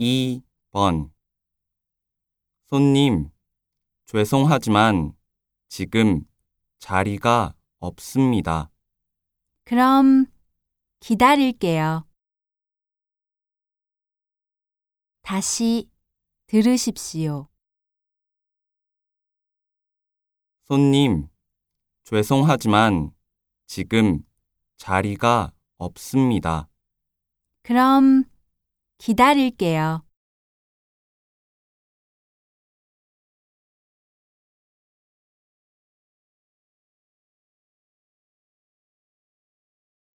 2번 손님, 죄송하지만 지금 자리가 없습니다. 그럼 기다릴게요. 다시 들으십시오. 손님, 죄송하지만 지금 자리가 없습니다. 그럼 기다릴게요.